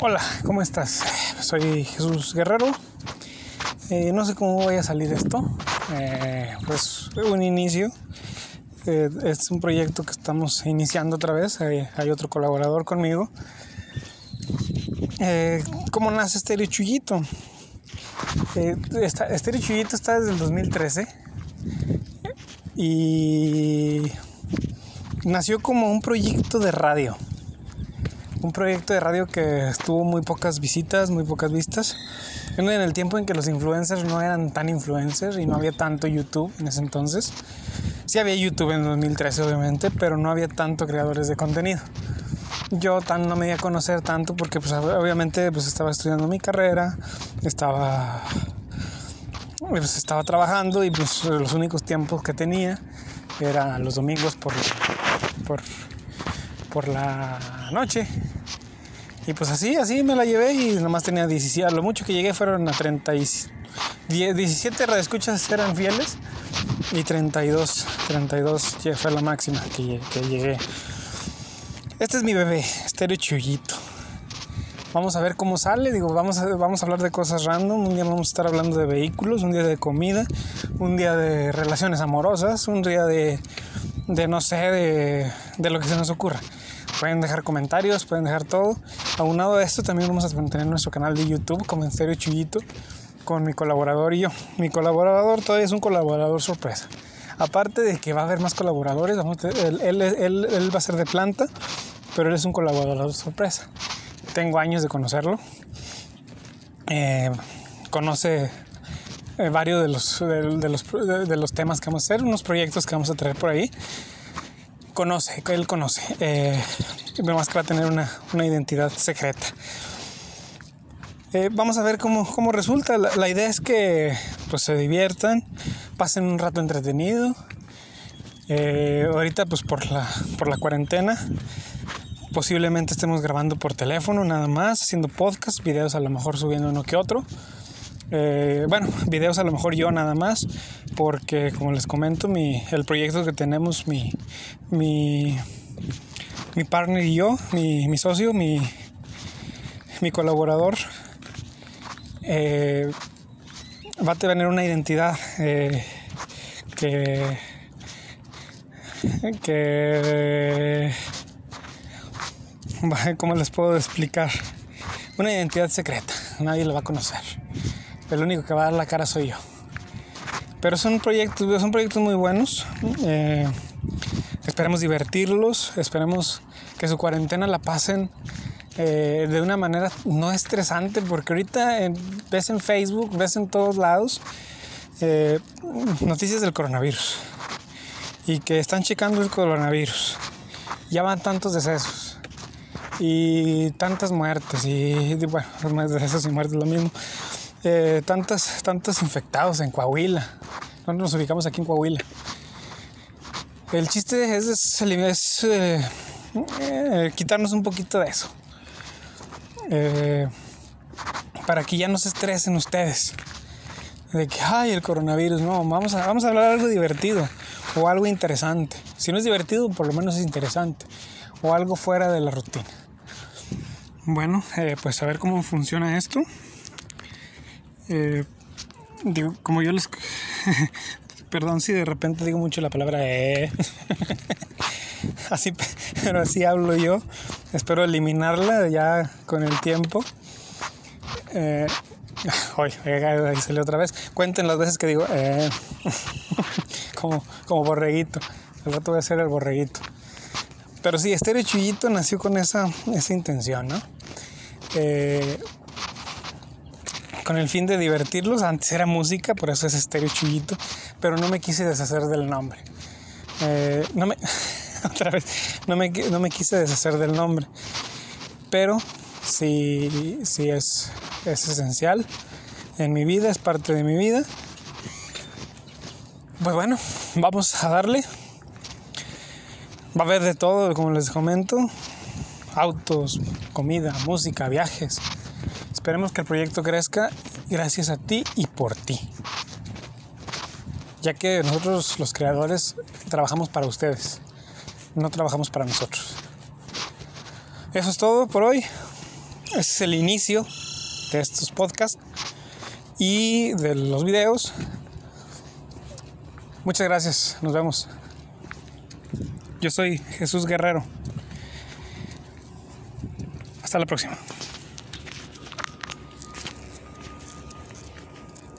Hola, ¿cómo estás? Soy Jesús Guerrero. Eh, no sé cómo vaya a salir esto. Eh, pues un inicio. Eh, es un proyecto que estamos iniciando otra vez. hay otro colaborador conmigo. ¿Cómo nace Estéreo Chuyito? Estéreo Chuyito está desde el 2013 y nació como un proyecto de radio un proyecto de radio que tuvo muy pocas visitas, muy pocas vistas. En el tiempo en que los influencers no eran tan influencers y no había tanto YouTube en ese entonces. Sí había YouTube en 2013 obviamente, pero no había tanto creadores de contenido. Yo tan no me di a conocer tanto porque pues obviamente pues estaba estudiando mi carrera, estaba pues estaba trabajando y pues los únicos tiempos que tenía eran los domingos por por por la noche. Y pues así, así me la llevé y nomás tenía 17. lo mucho que llegué fueron a 30 y 17 radioescuchas eran fieles y 32, 32 fue la máxima que, llegué. Este es mi bebé, Estéreo Chuyito. Vamos a ver cómo sale, digo, vamos a, vamos a hablar de cosas random, un día vamos a estar hablando de vehículos, un día de comida, un día de relaciones amorosas, un día de, de no sé, de, de lo que se nos ocurra. Pueden dejar comentarios, pueden dejar todo. Aunado a esto, también vamos a tener nuestro canal de YouTube como en serio Chuyito con mi colaborador y yo. Mi colaborador todavía es un colaborador sorpresa. Aparte de que va a haber más colaboradores, él, va a ser de planta, pero él es un colaborador sorpresa. Tengo años de conocerlo. Eh, conoce eh, varios de los, los, de los temas que vamos a hacer, unos proyectos que vamos a traer por ahí conoce, él conoce. Eh, más que va a tener una, identidad secreta. Eh, vamos a ver cómo, resulta. La, idea es que pues, se diviertan, pasen un rato entretenido. Eh, ahorita pues por la, por la cuarentena posiblemente estemos grabando por teléfono nada más, haciendo podcast, videos a lo mejor subiendo uno que otro. Eh, bueno, videos a lo mejor yo nada más, porque como les comento, mi, el proyecto que tenemos, mi, mi, mi partner y yo, mi, socio, mi, mi colaborador, eh, va a tener una identidad eh, que, que, ¿cómo les puedo explicar? Una identidad secreta, nadie la va a conocer el único que va a dar la cara soy yo. Pero son proyectos, son proyectos muy buenos. Eh, esperemos divertirlos, esperemos que su cuarentena la pasen eh, de una manera no estresante, porque ahorita eh, ves en Facebook, ves en todos lados noticias del coronavirus y que están checando el coronavirus. Ya van tantos decesos y tantas muertes y bueno, decesos y muertes lo mismo. Eh, tantos, tantos infectados en Coahuila. Nosotros nos ubicamos aquí en Coahuila. El chiste es, eh, eh, quitarnos un poquito de eso. para que ya no se estresen ustedes. De que, ay, el coronavirus. No, vamos a, vamos a hablar algo divertido o algo interesante. Si no es divertido, por lo menos es interesante. O algo fuera de la rutina. Bueno, pues a ver cómo funciona esto. Eh, digo, como yo les... Perdón si de repente digo mucho la palabra eh. así, pero así hablo yo. Espero eliminarla ya con el tiempo. Eh, hoy, ahí salió otra vez. Cuenten las veces que digo eh. como, como borreguito. El rato voy a ser el borreguito. Pero sí, Estéreo Chuyito nació con esa, esa intención, ¿no? Eh, con el fin de divertirlos. Antes era música, por eso es estéreo chullito, pero no me quise deshacer del nombre. Eh, no me, otra vez, no me, no me quise deshacer del nombre, pero sí, sí es, es esencial en mi vida, es parte de mi vida. Pues bueno, vamos a darle. Va a haber de todo, como les comento. Autos, comida, música, viajes, Esperemos que el proyecto crezca gracias a ti y por ti. Ya que nosotros los creadores trabajamos para ustedes, no trabajamos para nosotros. Eso es todo por hoy. Este es el inicio de estos podcasts y de los videos. Muchas gracias. Nos vemos. Yo soy Jesús Guerrero. Hasta la próxima.